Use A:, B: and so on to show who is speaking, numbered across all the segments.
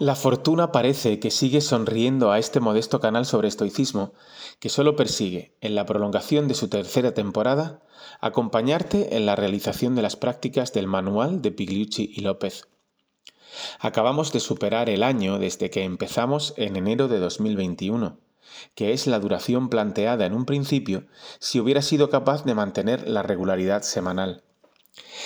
A: La fortuna parece que sigue sonriendo a este modesto canal sobre estoicismo, que solo persigue, en la prolongación de su tercera temporada, acompañarte en la realización de las prácticas del manual de Pigliucci y López. Acabamos de superar el año desde que empezamos en enero de 2021, que es la duración planteada en un principio si hubiera sido capaz de mantener la regularidad semanal.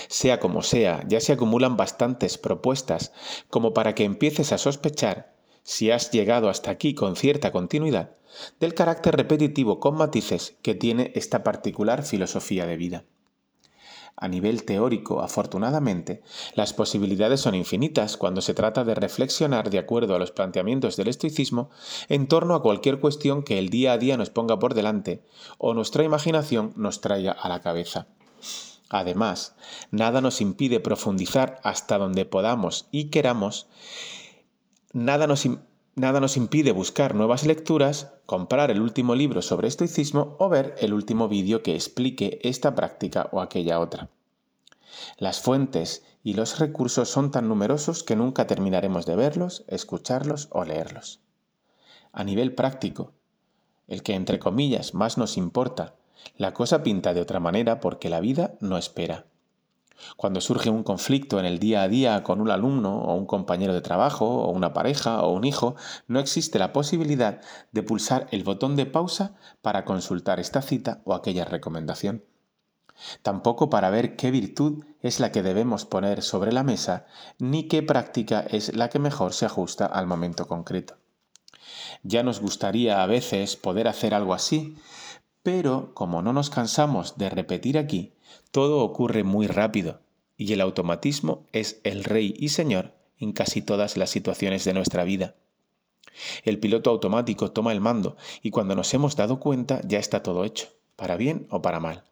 A: Sea como sea, ya se acumulan bastantes propuestas como para que empieces a sospechar, si has llegado hasta aquí con cierta continuidad, del carácter repetitivo con matices que tiene esta particular filosofía de vida. A nivel teórico, afortunadamente, las posibilidades son infinitas cuando se trata de reflexionar de acuerdo a los planteamientos del estoicismo en torno a cualquier cuestión que el día a día nos ponga por delante o nuestra imaginación nos traiga a la cabeza. Además, nada nos impide profundizar hasta donde podamos y queramos, nada nos, nada nos impide buscar nuevas lecturas, comprar el último libro sobre estoicismo o ver el último vídeo que explique esta práctica o aquella otra. Las fuentes y los recursos son tan numerosos que nunca terminaremos de verlos, escucharlos o leerlos. A nivel práctico, el que entre comillas más nos importa la cosa pinta de otra manera porque la vida no espera. Cuando surge un conflicto en el día a día con un alumno o un compañero de trabajo o una pareja o un hijo, no existe la posibilidad de pulsar el botón de pausa para consultar esta cita o aquella recomendación. Tampoco para ver qué virtud es la que debemos poner sobre la mesa, ni qué práctica es la que mejor se ajusta al momento concreto. Ya nos gustaría a veces poder hacer algo así, pero como no nos cansamos de repetir aquí, todo ocurre muy rápido y el automatismo es el rey y señor en casi todas las situaciones de nuestra vida. El piloto automático toma el mando y cuando nos hemos dado cuenta ya está todo hecho, para bien o para mal.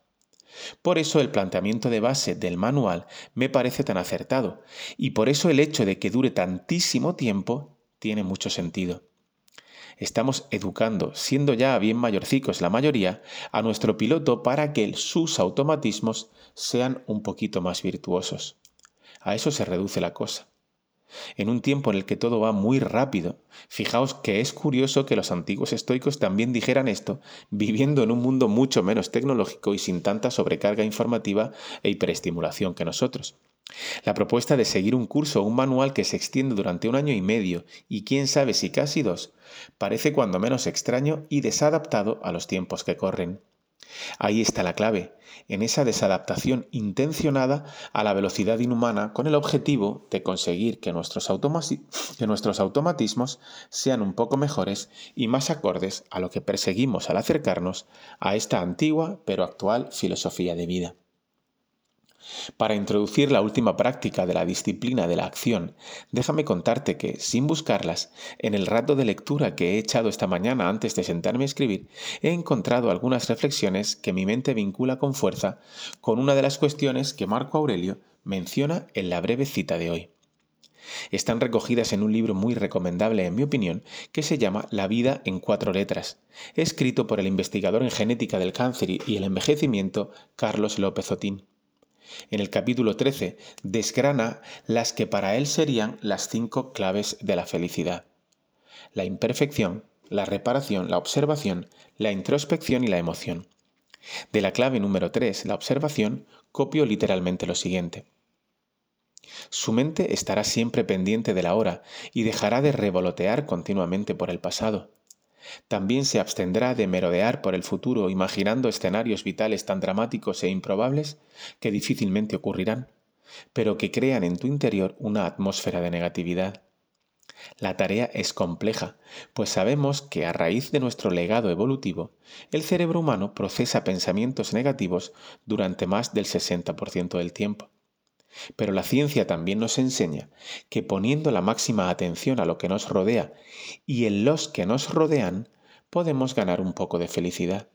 A: Por eso el planteamiento de base del manual me parece tan acertado y por eso el hecho de que dure tantísimo tiempo tiene mucho sentido estamos educando, siendo ya bien mayorcicos la mayoría, a nuestro piloto para que sus automatismos sean un poquito más virtuosos. A eso se reduce la cosa. En un tiempo en el que todo va muy rápido, fijaos que es curioso que los antiguos estoicos también dijeran esto, viviendo en un mundo mucho menos tecnológico y sin tanta sobrecarga informativa e hiperestimulación que nosotros. La propuesta de seguir un curso o un manual que se extiende durante un año y medio, y quién sabe si casi dos, parece cuando menos extraño y desadaptado a los tiempos que corren. Ahí está la clave, en esa desadaptación intencionada a la velocidad inhumana con el objetivo de conseguir que nuestros, que nuestros, automatismos sean un poco mejores y más acordes a lo que perseguimos al acercarnos a esta antigua pero actual filosofía de vida. Para introducir la última práctica de la disciplina de la acción, déjame contarte que, sin buscarlas, en el rato de lectura que he echado esta mañana antes de sentarme a escribir, he encontrado algunas reflexiones que mi mente vincula con fuerza con una de las cuestiones que Marco Aurelio menciona en la breve cita de hoy. Están recogidas en un libro muy recomendable, en mi opinión, que se llama La vida en cuatro letras, escrito por el investigador en genética del cáncer y el envejecimiento Carlos López Otín. En el capítulo 13 desgrana las que para él serían las cinco claves de la felicidad. La imperfección, la reparación, la observación, la introspección y la emoción. De la clave número 3, la observación, copio literalmente lo siguiente. Su mente estará siempre pendiente de la hora y dejará de revolotear continuamente por el pasado. También se abstendrá de merodear por el futuro imaginando escenarios vitales tan dramáticos e improbables que difícilmente ocurrirán, pero que crean en tu interior una atmósfera de negatividad. La tarea es compleja, pues sabemos que a raíz de nuestro legado evolutivo, el cerebro humano procesa pensamientos negativos durante más del 60% del tiempo. Pero la ciencia también nos enseña que poniendo la máxima atención a lo que nos rodea y en los que nos rodean, podemos ganar un poco de felicidad.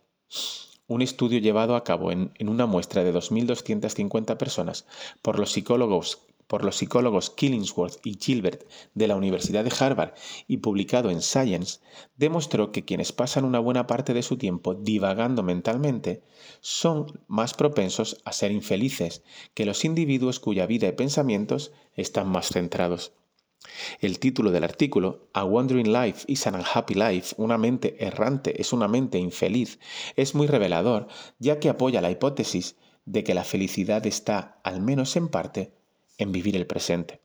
A: Un estudio llevado a cabo en, una muestra de 2.250 personas por los psicólogos por los psicólogos Killingsworth y Gilbert de la Universidad de Harvard y publicado en Science, demostró que quienes pasan una buena parte de su tiempo divagando mentalmente son más propensos a ser infelices que los individuos cuya vida y pensamientos están más centrados. El título del artículo, A Wandering Life is an Unhappy Life, una mente errante es una mente infeliz, es muy revelador, ya que apoya la hipótesis de que la felicidad está, al menos en parte, en vivir el presente.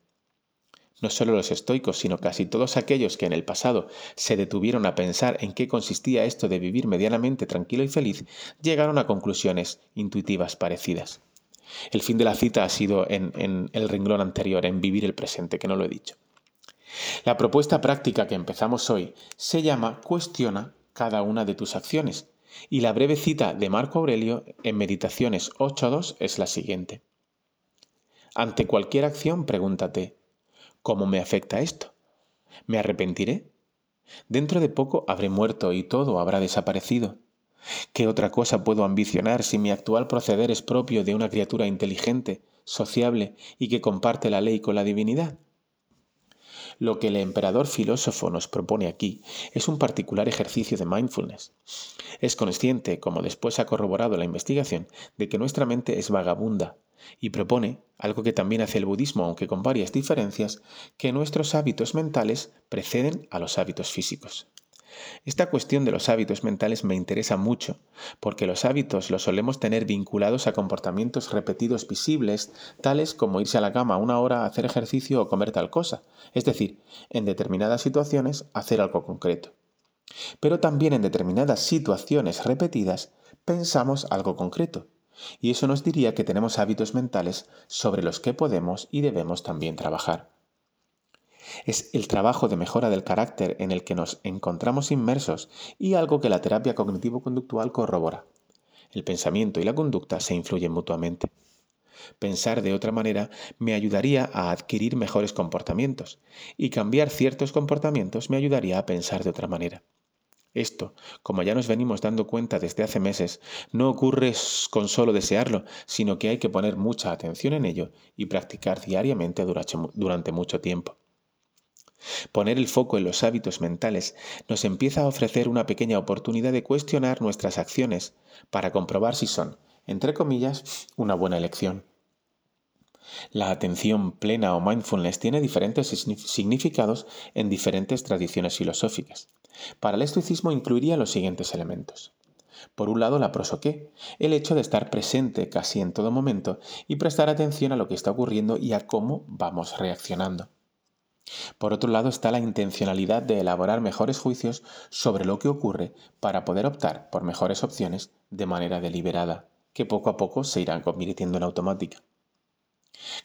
A: No solo los estoicos, sino casi todos aquellos que en el pasado se detuvieron a pensar en qué consistía esto de vivir medianamente tranquilo y feliz, llegaron a conclusiones intuitivas parecidas. El fin de la cita ha sido en, el renglón anterior, en vivir el presente, que no lo he dicho. La propuesta práctica que empezamos hoy se llama Cuestiona cada una de tus acciones, y la breve cita de Marco Aurelio en Meditaciones 8.2 es la siguiente. Ante cualquier acción pregúntate, ¿cómo me afecta esto? ¿Me arrepentiré? Dentro de poco habré muerto y todo habrá desaparecido. ¿Qué otra cosa puedo ambicionar si mi actual proceder es propio de una criatura inteligente, sociable y que comparte la ley con la divinidad? Lo que el emperador filósofo nos propone aquí es un particular ejercicio de mindfulness. Es consciente, como después ha corroborado la investigación, de que nuestra mente es vagabunda y propone, algo que también hace el budismo aunque con varias diferencias, que nuestros hábitos mentales preceden a los hábitos físicos. Esta cuestión de los hábitos mentales me interesa mucho, porque los hábitos los solemos tener vinculados a comportamientos repetidos visibles, tales como irse a la cama una hora hacer ejercicio o comer tal cosa, es decir, en determinadas situaciones hacer algo concreto. Pero también en determinadas situaciones repetidas pensamos algo concreto, y eso nos diría que tenemos hábitos mentales sobre los que podemos y debemos también trabajar. Es el trabajo de mejora del carácter en el que nos encontramos inmersos y algo que la terapia cognitivo-conductual corrobora. El pensamiento y la conducta se influyen mutuamente. Pensar de otra manera me ayudaría a adquirir mejores comportamientos y cambiar ciertos comportamientos me ayudaría a pensar de otra manera. Esto, como ya nos venimos dando cuenta desde hace meses, no ocurre con solo desearlo, sino que hay que poner mucha atención en ello y practicar diariamente durante mucho tiempo. Poner el foco en los hábitos mentales nos empieza a ofrecer una pequeña oportunidad de cuestionar nuestras acciones para comprobar si son, entre comillas, una buena elección. La atención plena o mindfulness tiene diferentes significados en diferentes tradiciones filosóficas. Para el estoicismo incluiría los siguientes elementos. Por un lado, la prosoqué, el hecho de estar presente casi en todo momento y prestar atención a lo que está ocurriendo y a cómo vamos reaccionando. Por otro lado está la intencionalidad de elaborar mejores juicios sobre lo que ocurre para poder optar por mejores opciones de manera deliberada, que poco a poco se irán convirtiendo en automática.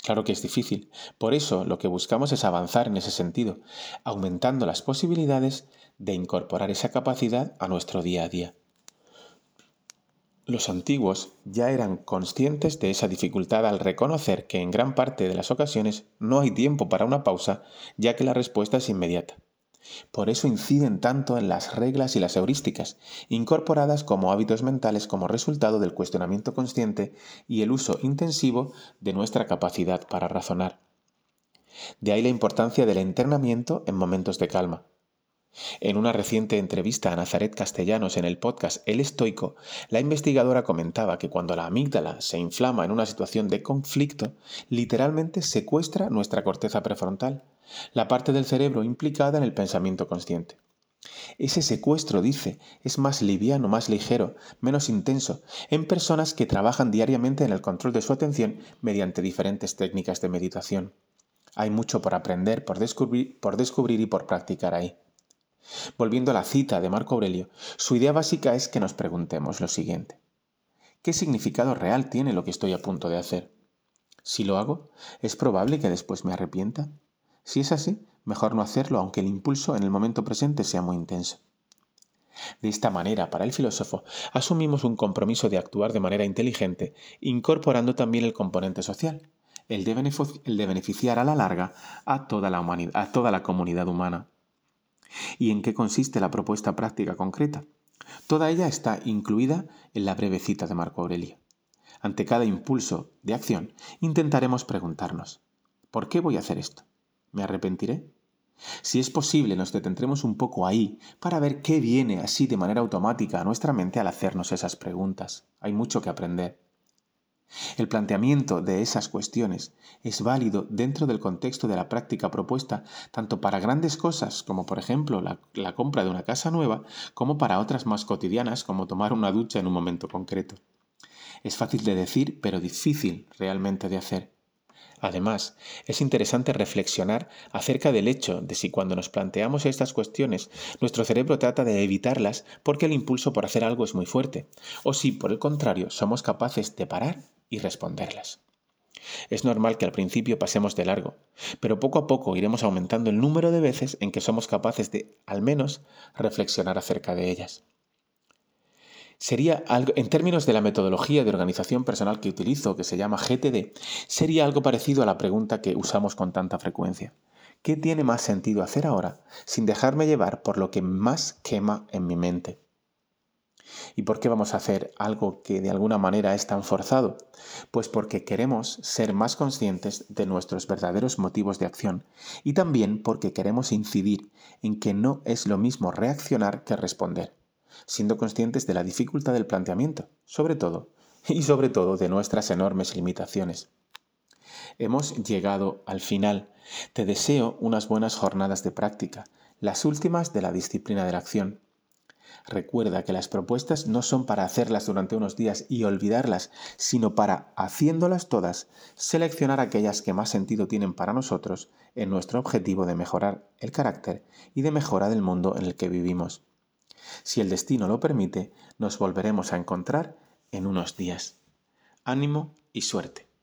A: Claro que es difícil, por eso lo que buscamos es avanzar en ese sentido, aumentando las posibilidades de incorporar esa capacidad a nuestro día a día. Los antiguos ya eran conscientes de esa dificultad al reconocer que en gran parte de las ocasiones no hay tiempo para una pausa, ya que la respuesta es inmediata. Por eso inciden tanto en las reglas y las heurísticas, incorporadas como hábitos mentales como resultado del cuestionamiento consciente y el uso intensivo de nuestra capacidad para razonar. De ahí la importancia del entrenamiento en momentos de calma. En una reciente entrevista a Nazaret Castellanos en el podcast El Estoico, la investigadora comentaba que cuando la amígdala se inflama en una situación de conflicto, literalmente secuestra nuestra corteza prefrontal, la parte del cerebro implicada en el pensamiento consciente. Ese secuestro, dice, es más liviano, más ligero, menos intenso, en personas que trabajan diariamente en el control de su atención mediante diferentes técnicas de meditación. Hay mucho por aprender, por descubrir, por descubrir y por practicar ahí. Volviendo a la cita de Marco Aurelio, su idea básica es que nos preguntemos lo siguiente. ¿Qué significado real tiene lo que estoy a punto de hacer? Si lo hago, ¿es probable que después me arrepienta? Si es así, mejor no hacerlo aunque el impulso en el momento presente sea muy intenso. De esta manera, para el filósofo, asumimos un compromiso de actuar de manera inteligente, incorporando también el componente social, el de, beneficiar a la larga a toda la, humanidad, a toda la comunidad humana. ¿Y en qué consiste la propuesta práctica concreta? Toda ella está incluida en la breve cita de Marco Aurelio. Ante cada impulso de acción, intentaremos preguntarnos, ¿por qué voy a hacer esto? ¿Me arrepentiré? Si es posible, nos detendremos un poco ahí para ver qué viene así de manera automática a nuestra mente al hacernos esas preguntas. Hay mucho que aprender. El planteamiento de esas cuestiones es válido dentro del contexto de la práctica propuesta tanto para grandes cosas como por ejemplo la, compra de una casa nueva como para otras más cotidianas como tomar una ducha en un momento concreto. Es fácil de decir pero difícil realmente de hacer. Además, es interesante reflexionar acerca del hecho de si cuando nos planteamos estas cuestiones nuestro cerebro trata de evitarlas porque el impulso por hacer algo es muy fuerte, o si por el contrario somos capaces de parar y responderlas. Es normal que al principio pasemos de largo, pero poco a poco iremos aumentando el número de veces en que somos capaces de, al menos, reflexionar acerca de ellas. Sería algo, en términos de la metodología de organización personal que utilizo, que se llama GTD, sería algo parecido a la pregunta que usamos con tanta frecuencia. ¿Qué tiene más sentido hacer ahora sin dejarme llevar por lo que más quema en mi mente? ¿Y por qué vamos a hacer algo que de alguna manera es tan forzado? Pues porque queremos ser más conscientes de nuestros verdaderos motivos de acción y también porque queremos incidir en que no es lo mismo reaccionar que responder, siendo conscientes de la dificultad del planteamiento, sobre todo, y sobre todo de nuestras enormes limitaciones. Hemos llegado al final. Te deseo unas buenas jornadas de práctica, las últimas de la disciplina de la acción Recuerda que las propuestas no son para hacerlas durante unos días y olvidarlas, sino para, haciéndolas todas, seleccionar aquellas que más sentido tienen para nosotros en nuestro objetivo de mejorar el carácter y de mejora del mundo en el que vivimos. Si el destino lo permite, nos volveremos a encontrar en unos días. Ánimo y suerte.